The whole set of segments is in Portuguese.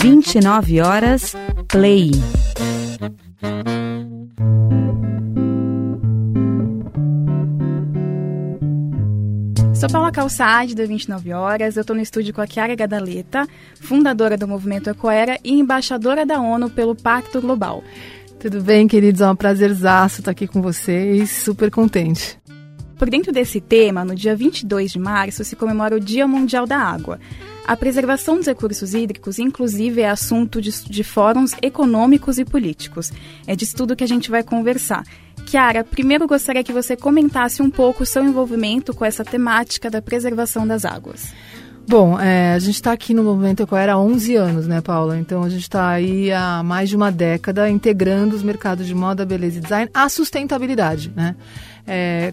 29 horas, play. Sou Paula Calçade, da 29 Horas. Eu estou no estúdio com a Chiara Gadaleta, fundadora do Movimento Ecoera e embaixadora da ONU pelo Pacto Global. Tudo bem, queridos? É um prazerzaço estar aqui com vocês. Super contente. Por dentro desse tema, no dia 22 de março, se comemora o Dia Mundial da Água. A preservação dos recursos hídricos, inclusive, é assunto de, de fóruns econômicos e políticos. É disso tudo que a gente vai conversar. Kiara, primeiro gostaria que você comentasse um pouco o seu envolvimento com essa temática da preservação das águas. Bom, é, a gente está aqui no Movimento Ecoera há 11 anos, né, Paula? Então a gente está aí há mais de uma década integrando os mercados de moda, beleza e design à sustentabilidade, né? É,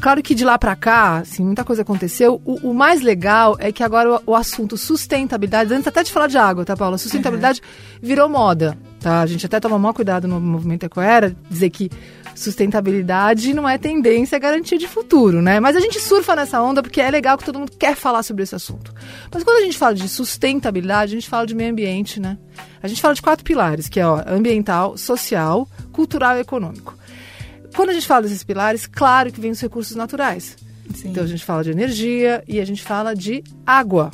claro que de lá para cá, assim, muita coisa aconteceu. O, o, mais legal é que agora o, o, assunto sustentabilidade, antes até de falar de água, tá, Paula? Sustentabilidade uhum. virou moda, tá? A gente até toma maior cuidado no movimento Ecoera, dizer que sustentabilidade não é tendência, é garantia de futuro, né? Mas a gente surfa nessa onda porque é legal que todo mundo quer falar sobre esse assunto. Mas quando a gente fala de sustentabilidade, a gente fala de meio ambiente, né? A gente fala de quatro pilares, que é ó, ambiental, social, cultural e econômico. Quando a gente fala desses pilares, claro que vem os recursos naturais. Sim. Então a gente fala de energia e a gente fala de água,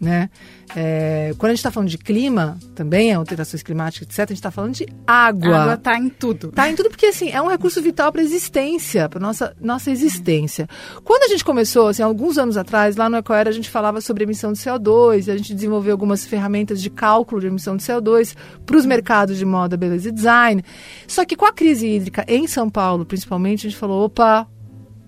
né? É, quando a gente está falando de clima, também, alterações climáticas, etc., a gente está falando de água. A água está em tudo. Está em tudo porque, assim, é um recurso vital para a existência, para nossa nossa existência. Quando a gente começou, assim, alguns anos atrás, lá no Ecoera, a gente falava sobre emissão de CO2, a gente desenvolveu algumas ferramentas de cálculo de emissão de CO2 para os mercados de moda, beleza e design. Só que com a crise hídrica em São Paulo, principalmente, a gente falou, opa,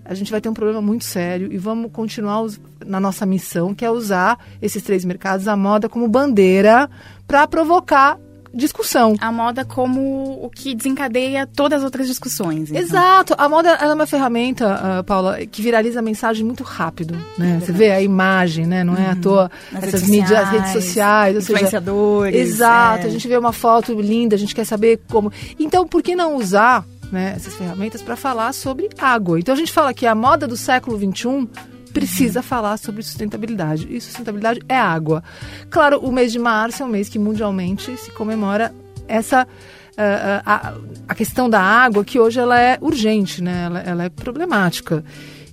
a gente vai ter um problema muito sério e vamos continuar na nossa missão, que é usar esses três mercados, a moda como bandeira para provocar discussão. A moda como o que desencadeia todas as outras discussões. Então. Exato. A moda é uma ferramenta, uh, Paula, que viraliza a mensagem muito rápido. Né? É Você vê a imagem, né? Não uhum. é à uhum. toa Nas essas mídias, as redes sociais. Influenciadores. Seja, exato. É. A gente vê uma foto linda, a gente quer saber como. Então, por que não usar né, essas ferramentas para falar sobre água. Então a gente fala que a moda do século XXI precisa uhum. falar sobre sustentabilidade. E sustentabilidade é água. Claro, o mês de março é um mês que mundialmente se comemora essa uh, a, a, questão da água que hoje ela é urgente, né? ela, ela é problemática.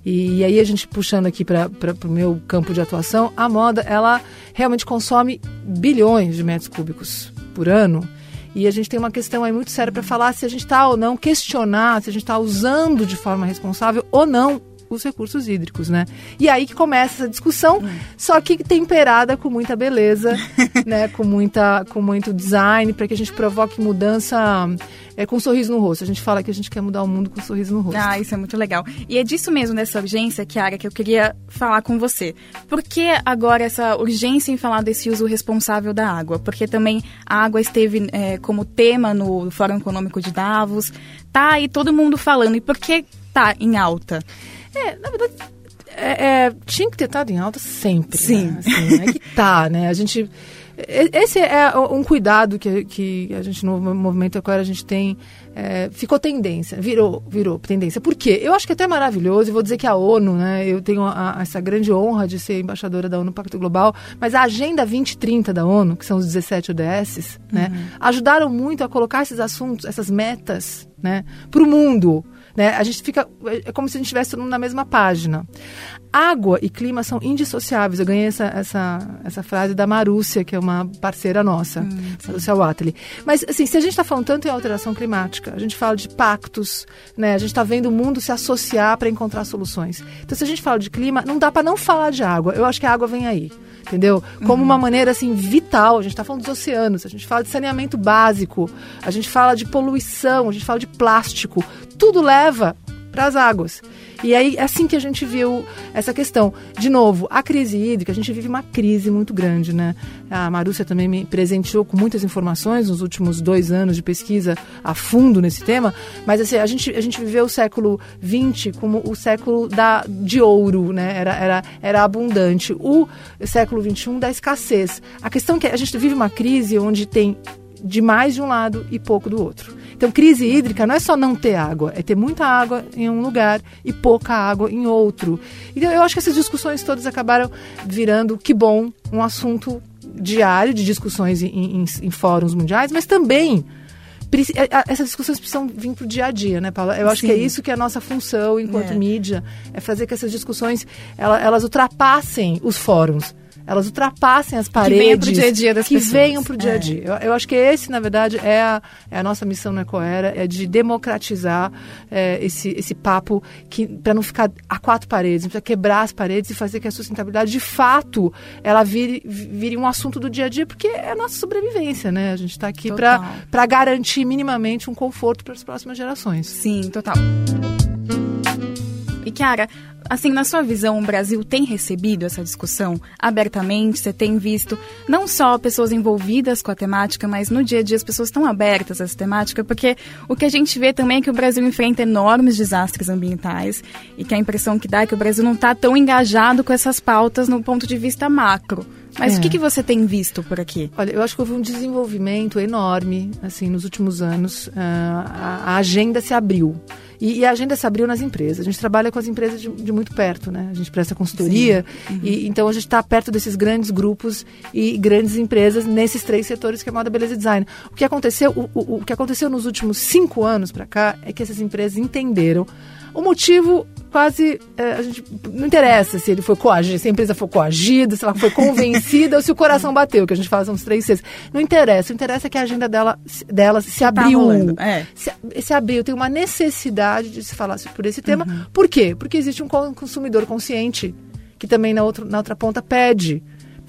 E, e, aí a gente puxando aqui para o meu campo de atuação, a moda ela realmente consome bilhões de metros cúbicos por ano. E a gente tem uma questão aí muito séria para falar se a gente está ou não, questionar se a gente está usando de forma responsável ou não os recursos hídricos, né? E aí que começa essa discussão, hum. só que temperada com muita beleza, né? Com muita, com muito design, para que a gente provoque mudança é, com um sorriso no rosto. A gente fala que a gente quer mudar o mundo com um sorriso no rosto. Ah, isso é muito legal. E é disso mesmo, dessa urgência, Kiara, que eu queria falar com você. Por que agora essa urgência em falar desse uso responsável da água? Porque também a água esteve é, como tema no Fórum Econômico de Davos, tá aí todo mundo falando. E por que tá em alta? É, na verdade, é, é, tinha que ter estado em alta sempre. Sim. Né? Assim, é que tá, né? A gente. Esse é um cuidado que, que a gente no movimento agora a gente tem. É, ficou tendência, virou, virou tendência. Por quê? Eu acho que é até maravilhoso, e vou dizer que a ONU, né? Eu tenho a, a, essa grande honra de ser embaixadora da ONU Pacto Global, mas a Agenda 2030 da ONU, que são os 17 ODSs, né? Uhum. Ajudaram muito a colocar esses assuntos, essas metas, né? Para o mundo. Né? A gente fica. É como se a gente estivesse na mesma página. Água e clima são indissociáveis. Eu ganhei essa, essa, essa frase da Marúcia, que é uma parceira nossa, hum, Marúcia Watley. Mas, assim, se a gente está falando tanto em alteração climática, a gente fala de pactos, né? a gente está vendo o mundo se associar para encontrar soluções. Então, se a gente fala de clima, não dá para não falar de água. Eu acho que a água vem aí entendeu? Como uhum. uma maneira assim vital. A gente está falando dos oceanos, a gente fala de saneamento básico, a gente fala de poluição, a gente fala de plástico. Tudo leva para as águas. E aí, é assim que a gente viu essa questão. De novo, a crise hídrica, a gente vive uma crise muito grande, né? A Marúcia também me presenteou com muitas informações nos últimos dois anos de pesquisa a fundo nesse tema, mas assim, a gente, a gente viveu o século XX como o século da, de ouro, né? Era, era, era abundante. O século XXI da escassez. A questão é que a gente vive uma crise onde tem de mais de um lado e pouco do outro. Então, crise hídrica não é só não ter água, é ter muita água em um lugar e pouca água em outro. Então, eu acho que essas discussões todas acabaram virando, que bom, um assunto diário de discussões em, em, em fóruns mundiais, mas também essas discussões precisam vir para o dia a dia, né, Paula? Eu acho Sim. que é isso que é a nossa função enquanto é. mídia, é fazer que essas discussões elas, elas ultrapassem os fóruns elas ultrapassem as paredes. Que venham para o dia a dia das que pessoas. venham para o dia a é. dia. Eu, eu, acho que esse, na verdade, é a, é a nossa missão na Ecoera, é de democratizar é, esse, esse papo que para não ficar a quatro paredes, para quebrar as paredes e fazer que a sustentabilidade, de fato, ela vire, vire um assunto do dia a dia, porque é a nossa sobrevivência, né? A gente está aqui para garantir minimamente um conforto para as próximas gerações. Sim, total. E Kiara, Assim, na sua visão, o Brasil tem recebido essa discussão abertamente? Você tem visto não só pessoas envolvidas com a temática, mas no dia a dia as pessoas estão abertas a essa temática? Porque o que a gente vê também é que o Brasil enfrenta enormes desastres ambientais e que a impressão que dá é que o Brasil não está tão engajado com essas pautas no ponto de vista macro. Mas é. o que, que você tem visto por aqui? Olha, eu acho que houve um desenvolvimento enorme, assim, nos últimos anos. Uh, a, a agenda se abriu. E, e, a agenda se abriu nas empresas. A gente trabalha com as empresas de, de muito perto, né? A gente presta consultoria. Uhum. E, então a gente está perto desses grandes grupos e grandes empresas nesses três setores que é moda, beleza e design. O que aconteceu, o, o, o que aconteceu nos últimos cinco anos para cá é que essas empresas entenderam o motivo quase. É, a gente não interessa se ele foi coagido, se a empresa foi coagida, se ela foi convencida ou se o coração bateu, que a gente fala são os três Cs. Não interessa. O interessa é que a agenda dela, dela se tá abriu. Tá é. se, se, abriu. Tem uma necessidade de se falar por esse tema. Uhum. Por quê? Porque existe um consumidor consciente que também na, outro, na outra ponta pede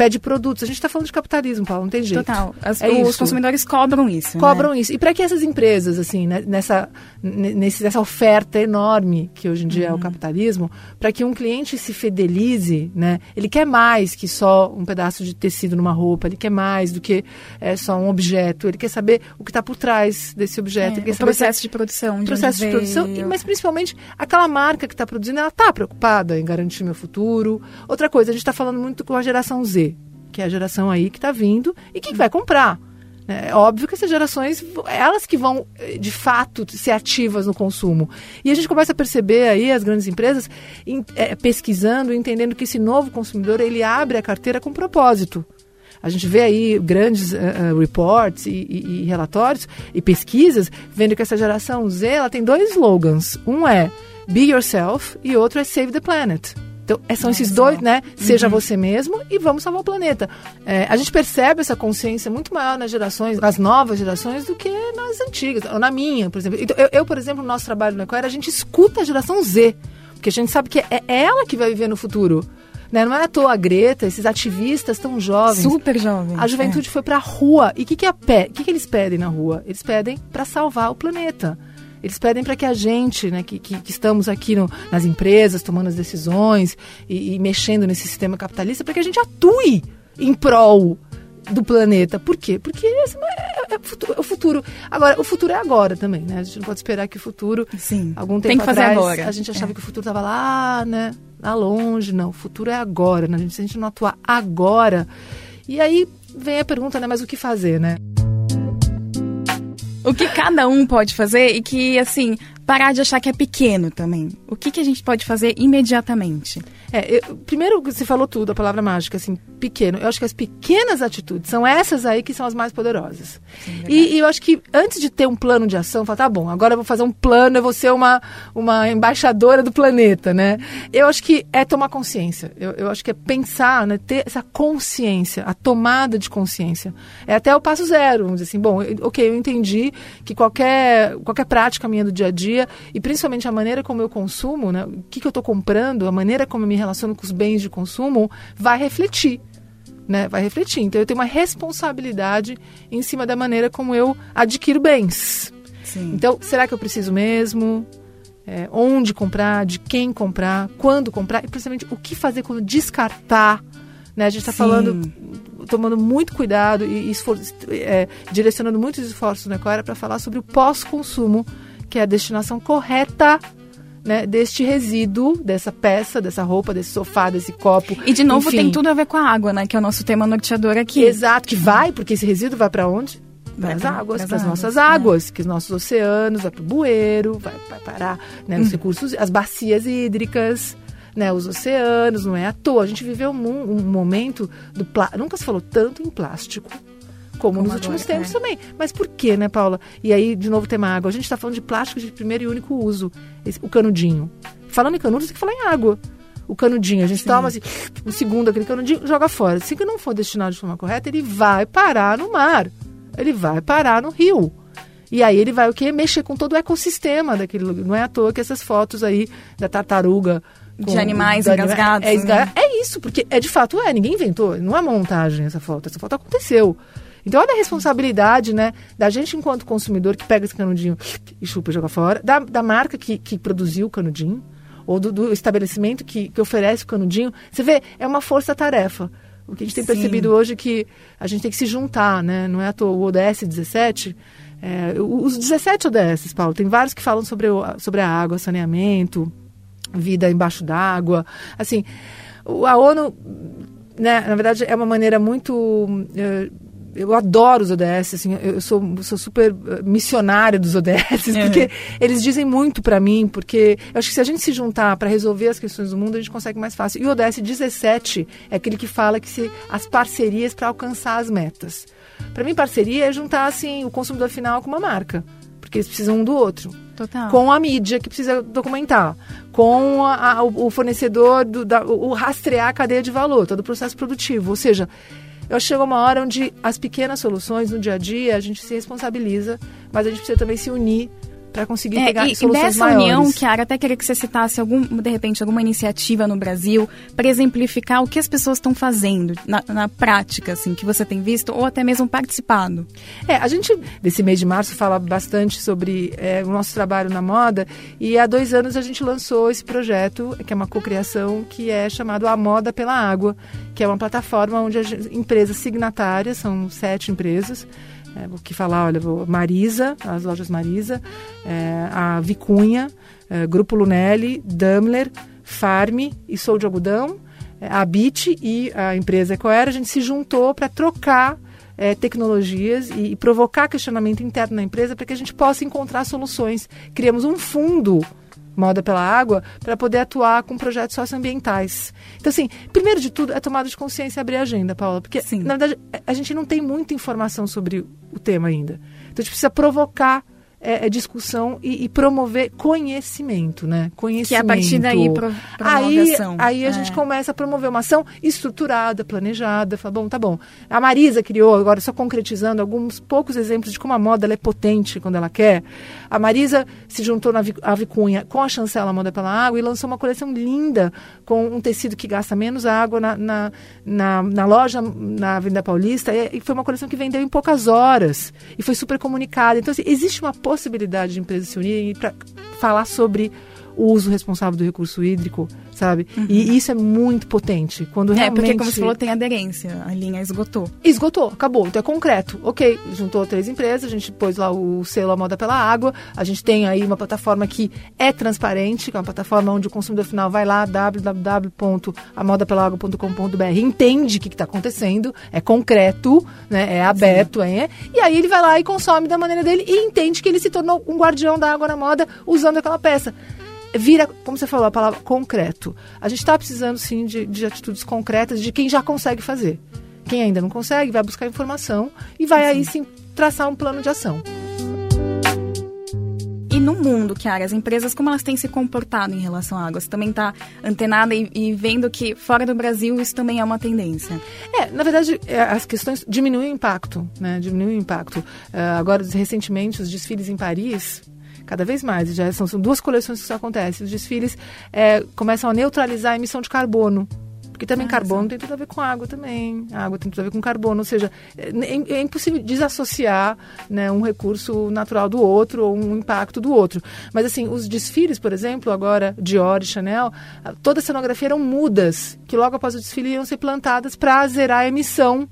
pede produtos. A gente está falando de capitalismo, Paulo, não tem jeito. Total. As, é os isso. consumidores cobram isso. Cobram né? isso. E para que essas empresas, assim, né, nessa, nessa oferta enorme que hoje em dia uhum. é o uhum. capitalismo, para que um cliente se fidelize, né, ele quer mais que só um pedaço de tecido numa roupa, ele quer mais do que é, só um objeto, ele quer saber o que está por trás desse objeto. É, o processo se... de produção. De processo de produção, mas principalmente aquela marca que está produzindo, ela está preocupada em garantir meu futuro. Outra coisa, a gente está falando muito com a geração Z que é a geração aí que está vindo e que vai comprar. É óbvio que essas gerações, elas que vão, eh, de fato, ser ativas no consumo. E a gente começa a perceber aí as grandes empresas em, é, pesquisando, entendendo que esse novo consumidor, ele abre a carteira com propósito. A gente vê aí grandes uh, reports e, e, e, relatórios e pesquisas vendo que essa geração Z ela tem dois slogans. Um é Be Yourself e outro é Save the Planet. Então, é, são esses dois, né? Seja uhum. você mesmo e vamos salvar o planeta. É, a gente percebe essa consciência muito maior nas gerações, nas novas gerações, do que nas antigas, ou na minha, por exemplo. Então, eu, eu, por exemplo, no nosso trabalho na Ecoera, a gente escuta a geração Z, porque a gente sabe que é ela que vai viver no futuro. Né? Não é à toa a Greta, esses ativistas tão jovens. Super jovens. A juventude é. foi para a rua. E o que, que, é que, que eles pedem na rua? Eles pedem para salvar o planeta. Eles pedem para que a gente, né, que, que, que estamos aqui no, nas empresas, tomando as decisões e, e mexendo nesse sistema capitalista, para que a gente atue em prol do planeta. Por quê? Porque esse é, é, é, o futuro. Agora, o futuro é agora também, né? A gente não pode esperar que o futuro. Sim. Algum tempo Tem que fazer atrás, agora. a gente achava é. que o futuro estava lá, né? Lá longe. Não, o futuro é agora. Né? Se a gente não atuar agora. E aí vem a pergunta, né? Mas o que fazer, né? O que cada um pode fazer e que, assim, parar de achar que é pequeno também. O que, que a gente pode fazer imediatamente? É, eu, primeiro você falou tudo, a palavra mágica, assim, pequeno. Eu acho que as pequenas atitudes são essas aí que são as mais poderosas. Sim, e, e, eu acho que antes de ter um plano de ação, falar, tá bom, agora eu vou fazer um plano, eu vou ser uma, uma embaixadora do planeta, né? Eu acho que é tomar consciência. Eu, eu acho que é pensar, né? Ter essa consciência, a tomada de consciência. É até o passo zero, vamos dizer assim, bom, eu, ok, eu entendi que qualquer, qualquer prática minha do dia a dia, e principalmente a maneira como eu consumo, né? O que, que eu estou comprando, a maneira como eu me relaciono com os bens de consumo, vai refletir. Né, vai refletir. Então eu tenho uma responsabilidade em cima da maneira como eu adquiro bens. Sim. Então, será que eu preciso mesmo? É, onde comprar, de quem comprar, quando comprar e principalmente o que fazer quando descartar. Né? A gente está falando, tomando muito cuidado e esfor é, direcionando muitos esforços na Coera para falar sobre o pós-consumo, que é a destinação correta né, deste resíduo, dessa peça, dessa roupa, desse sofá, desse copo. E de novo enfim. tem tudo a ver com a água, né? Que é o nosso tema norteador aqui. Exato, que vai, porque esse resíduo vai para onde? Para as águas, para as nossas águas, é. que os nossos oceanos, vai para o bueiro, vai, vai parar né, nos uhum. recursos, as bacias hídricas. né, os oceanos, não é à toa. A gente viveu um, um momento do plástico. Nunca se falou tanto em plástico como, como nos agora, últimos tempos é. também. Mas por que, né, Paula? E aí, de novo, tema água. A gente está falando de plástico de primeiro e único uso, esse, o canudinho. Falando em canudo, você tem que falar em água. O canudinho, a gente Sim. toma assim, o segundo, aquele canudinho, joga fora. Se que não for destinado de forma correta, ele vai parar no mar. Ele vai parar no rio. E aí ele vai o quê? Mexer com todo o ecossistema daquele lugar. Não é à toa que essas fotos aí da tartaruga de animais engasgados. É, é, é, isso, porque é de fato é, ninguém inventou, não é montagem essa foto, essa foto aconteceu. Então, olha a responsabilidade, né, da gente enquanto consumidor que pega esse canudinho e chupa e joga fora, da, da marca que, que produziu o canudinho, ou do, do estabelecimento que, que oferece o canudinho. Você vê, é uma força-tarefa. O que a gente tem Sim. percebido hoje é que a gente tem que se juntar, né? Não é à toa o ODS 17. É, os 17 ODS, Paulo, tem vários que falam sobre, o, sobre a água, saneamento, vida embaixo d'água. Assim, a ONU, né, na verdade, é uma maneira muito. É, eu adoro os ODS, assim, eu sou, sou super eh, missionária dos ODS, uhum. porque eles dizem muito para mim, porque eu acho que se a gente se juntar para resolver as questões do mundo, a gente consegue mais fácil. E o ODS 17 é aquele que fala que se as parcerias para alcançar as metas. Para mim, parceria é juntar assim o consumidor final com uma marca, porque eles precisam um do outro. Total. Com a mídia que precisa documentar, com a, a, o fornecedor, do, da, o rastrear a cadeia de valor, todo o processo produtivo. Ou seja, eu acho que chega uma hora onde as pequenas soluções no dia a dia a gente se responsabiliza, mas a gente precisa também se unir para conseguir é, pegar e, soluções dessa maiores. união, Kiara, até queria que você citasse algum, de repente, alguma iniciativa no Brasil para exemplificar o que as pessoas estão fazendo na, na, prática, assim, que você tem visto ou até mesmo participado. É, a gente, desse mês de março, fala bastante sobre é, o nosso trabalho na moda e há dois anos a gente lançou esse projeto, que é uma cocriação, que é chamado A Moda pela Água, que é uma plataforma onde as empresas signatárias, são sete empresas, é, vou aqui falar, olha, Marisa, as lojas Marisa, é, a Vicunha, é, Grupo Lunelli, Daimler, Farm e Sou de Algodão, é, a Bit e a empresa Ecoera, a gente se juntou para trocar é, tecnologias e, e, provocar questionamento interno na empresa para que a gente possa encontrar soluções. Criamos um fundo Moda pela Água, para poder atuar com projetos socioambientais. Então, assim, primeiro de tudo, é tomada de consciência e abrir a agenda, Paula, porque, Sim. na verdade, a gente não tem muita informação sobre o tema ainda. Então, a gente precisa provocar é, é discussão e, e, promover conhecimento, né? Conhecimento. Que é a partir daí pro, aí, ação. Aí a é. gente começa a promover uma ação estruturada, planejada. Fala, bom, tá bom. A Marisa criou, agora só concretizando alguns poucos exemplos de como a moda é potente quando ela quer. A Marisa se juntou na Vicunha com a chancela Moda pela Água e lançou uma coleção linda com um tecido que gasta menos água na, na, na, na loja na Avenida Paulista. E, e foi uma coleção que vendeu em poucas horas e foi super comunicada. Então, assim, existe uma possibilidade de empresas se unirem para falar sobre o uso responsável do recurso hídrico, sabe? Uhum. E isso é muito potente. Quando realmente... É, porque como você falou, tem aderência. A linha esgotou. Esgotou, acabou. Então é concreto. Ok, juntou três empresas, a gente pôs lá o selo A Moda pela Água, a gente tem aí uma plataforma que é transparente, que é uma plataforma onde o consumidor final vai lá, www.amodapelaagua.com.br, entende o que está acontecendo, é concreto, né, é aberto, é, e aí ele vai lá e consome da maneira dele e entende que ele se tornou um guardião da água na moda usando aquela peça vira, como você falou, a palavra concreto. A gente está precisando, sim, de, de, atitudes concretas de quem já consegue fazer. Quem ainda não consegue, vai buscar informação e vai sim. aí, sim, traçar um plano de ação. E no mundo, Kiara, as empresas, como elas têm se comportado em relação à água? Você também está antenada e, e, vendo que fora do Brasil isso também é uma tendência? É, na verdade, é, as questões diminuem o impacto, né? Diminuem o impacto. Uh, agora, recentemente, os desfiles em Paris, cada vez mais. Já são, são duas coleções que isso acontece. Os desfiles é, começam a neutralizar a emissão de carbono. Porque também ah, carbono sim. tem tudo a ver com água também. A água tem tudo a ver com carbono. Ou seja, é, é, é impossível desassociar né, um recurso natural do outro ou um impacto do outro. Mas assim, os desfiles, por exemplo, agora Dior e Chanel, toda a cenografia eram mudas, que logo após o desfile iam ser plantadas para zerar a emissão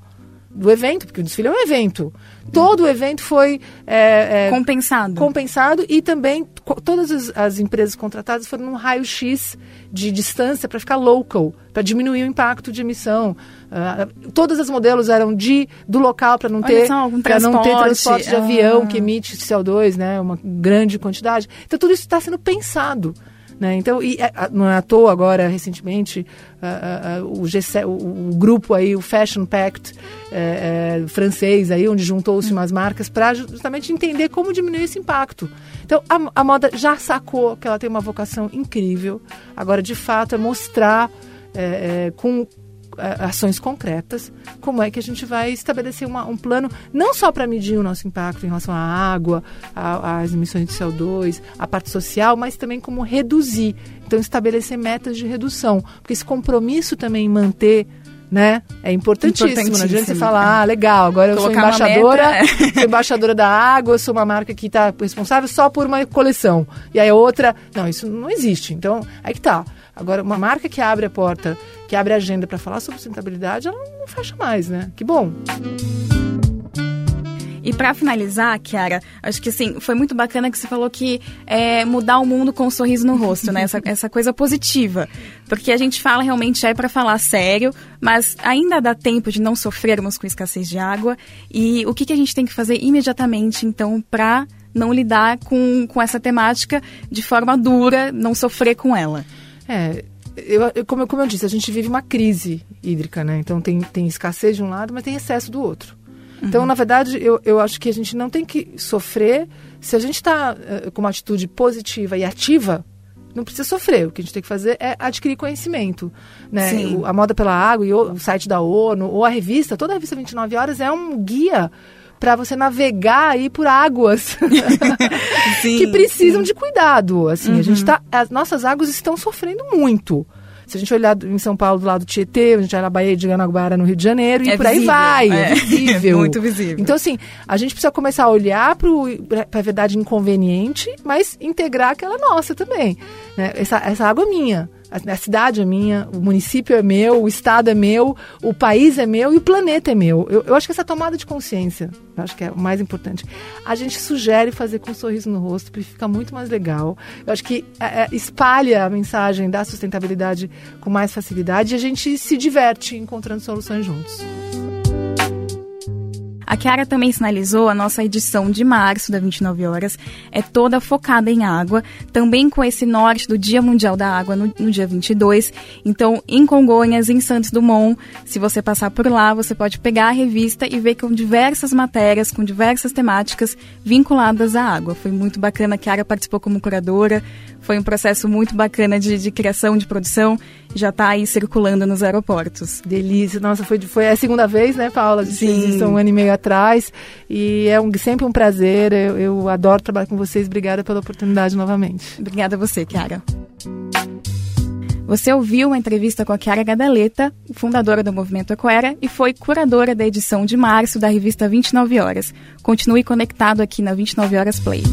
do evento, porque o desfile é um evento. Todo o evento foi é, é, compensado. compensado e também todas as, as empresas contratadas foram num raio-x de distância para ficar local, para diminuir o impacto de emissão. Uh, todas as modelos eram de do local para não ter para não ter transporte de avião que emite CO2, né, uma grande quantidade. Então tudo isso está sendo pensado Né? Então, e, não é à toa agora, recentemente, uh, uh, o, G7, o, o, grupo aí, o Fashion Pact uh, francês, aí, onde juntou-se umas marcas para justamente entender como diminuir esse impacto. Então, a, a moda já sacou que ela tem uma vocação incrível. Agora, de fato, é mostrar é, é, com ações concretas, como é que a gente vai estabelecer uma, um plano não só para medir o nosso impacto em relação à água, às emissões de CO2, a parte social, mas também como reduzir. Então, estabelecer metas de redução, porque esse compromisso também em manter né? É importantíssimo. importantíssimo. Não adianta você falar, ah, legal, agora Colocar eu sou embaixadora, meta, é. sou embaixadora da água, eu sou uma marca que está responsável só por uma coleção. E aí outra, não, isso não existe. Então, aí que tá. Agora, uma marca que abre a porta, que abre a agenda para falar sobre sustentabilidade, ela não fecha mais, né? Que bom. E para finalizar, Kiara, acho que assim, foi muito bacana que você falou que é mudar o mundo com um sorriso no rosto, né? Essa, essa coisa positiva. Porque a gente fala realmente é para falar sério, mas ainda dá tempo de não sofrermos com escassez de água. E o que, que a gente tem que fazer imediatamente, então, para não lidar com, com essa temática de forma dura, não sofrer com ela? É, eu, como, como eu disse, a gente vive uma crise hídrica, né? Então tem, tem escassez de um lado, mas tem excesso do outro. Então, uhum. na verdade, eu, eu acho que a gente não tem que sofrer. Se a gente está uh, com uma atitude positiva e ativa, não precisa sofrer. O que a gente tem que fazer é adquirir conhecimento. Né? O, a Moda pela Água e o, o site da ONU, ou a revista, toda a revista 29 Horas é um guia para você navegar aí por águas que precisam sim. de cuidado. Assim, uhum. a gente tá, as nossas águas estão sofrendo muito. Se a gente olhar em São Paulo do lado do Tietê, a gente olhar na Baía de Guanabara no Rio de Janeiro, é e por visível, aí vai, é, é visível. Muito visível. Então, assim, a gente precisa começar a olhar para a verdade inconveniente, mas integrar aquela nossa também. Né? Essa, essa água é minha. A, cidade é minha, o município é meu, o estado é meu, o país é meu e o planeta é meu. Eu, eu acho que essa tomada de consciência, eu acho que é o mais importante. A gente sugere fazer com um sorriso no rosto, porque fica muito mais legal. Eu acho que é, é, espalha a mensagem da sustentabilidade com mais facilidade e a gente se diverte encontrando soluções juntos. A Kiara também sinalizou a nossa edição de março da 29 horas é toda focada em água, também com esse norte do Dia Mundial da Água no, no dia 22. Então, em Congonhas, em Santos Dumont, se você passar por lá, você pode pegar a revista e ver com diversas matérias, com diversas temáticas vinculadas à água. Foi muito bacana, a Kiara participou como curadora, foi um processo muito bacana de, de criação, de produção, já está aí circulando nos aeroportos. Delícia, nossa, foi, foi a segunda vez, né, Paula? Sim. Isso um ano e meio atrás, e é um, sempre um prazer, eu, eu adoro trabalhar com vocês, obrigada pela oportunidade novamente. Obrigada a você, Kiara. Você ouviu uma entrevista com a Chiara Gadaleta, fundadora do Movimento Ecoera, e foi curadora da edição de março da revista 29 Horas. Continue conectado aqui na 29 Horas Play.